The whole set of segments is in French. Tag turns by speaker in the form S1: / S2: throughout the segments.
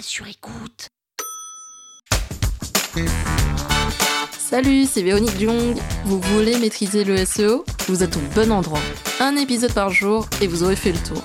S1: sur écoute.
S2: Salut, c'est Véronique Jung. Vous voulez maîtriser le SEO Vous êtes au bon endroit. Un épisode par jour et vous aurez fait le tour.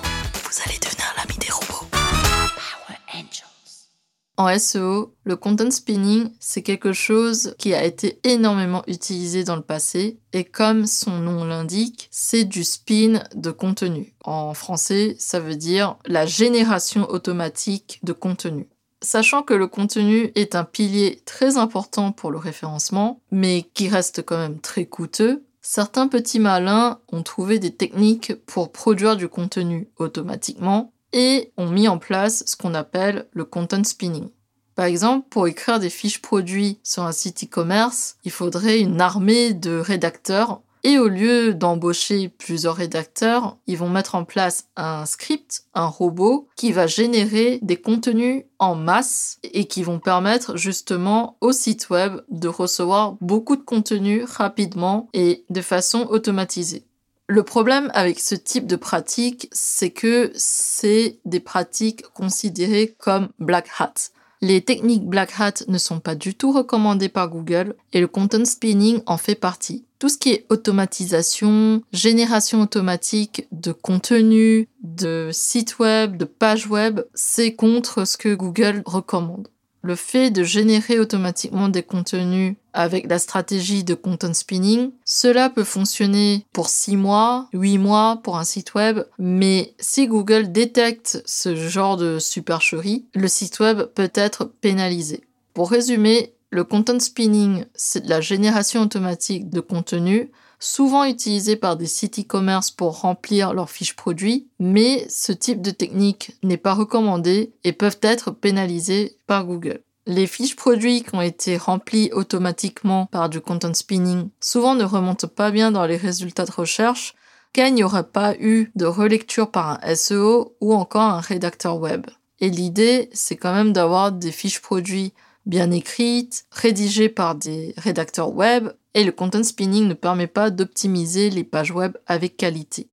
S2: En SEO, le content spinning, c'est quelque chose qui a été énormément utilisé dans le passé et comme son nom l'indique, c'est du spin de contenu. En français, ça veut dire la génération automatique de contenu. Sachant que le contenu est un pilier très important pour le référencement, mais qui reste quand même très coûteux, certains petits malins ont trouvé des techniques pour produire du contenu automatiquement et ont mis en place ce qu'on appelle le content spinning. Par exemple, pour écrire des fiches produits sur un site e-commerce, il faudrait une armée de rédacteurs et au lieu d'embaucher plusieurs rédacteurs, ils vont mettre en place un script, un robot qui va générer des contenus en masse et qui vont permettre justement au site web de recevoir beaucoup de contenu rapidement et de façon automatisée. Le problème avec ce type de pratique, c'est que c'est des pratiques considérées comme black hat. Les techniques Black Hat ne sont pas du tout recommandées par Google et le content spinning en fait partie. Tout ce qui est automatisation, génération automatique de contenu, de sites web, de pages web, c'est contre ce que Google recommande. Le fait de générer automatiquement des contenus avec la stratégie de content spinning, cela peut fonctionner pour 6 mois, 8 mois pour un site web, mais si Google détecte ce genre de supercherie, le site web peut être pénalisé. Pour résumer, le content spinning, c'est la génération automatique de contenu souvent utilisé par des sites e-commerce pour remplir leurs fiches produits, mais ce type de technique n'est pas recommandé et peuvent être pénalisés par Google. Les fiches produits qui ont été remplies automatiquement par du content spinning souvent ne remontent pas bien dans les résultats de recherche car il n'y aurait pas eu de relecture par un SEO ou encore un rédacteur web. Et l'idée, c'est quand même d'avoir des fiches produits bien écrites, rédigées par des rédacteurs web, et le content spinning ne permet pas d'optimiser les pages web avec qualité.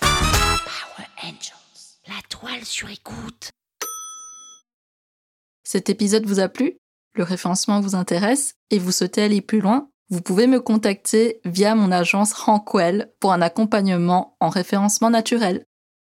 S1: Power Angels. La toile sur écoute.
S2: Cet épisode vous a plu? Le référencement vous intéresse et vous souhaitez aller plus loin? Vous pouvez me contacter via mon agence Rankwell pour un accompagnement en référencement naturel.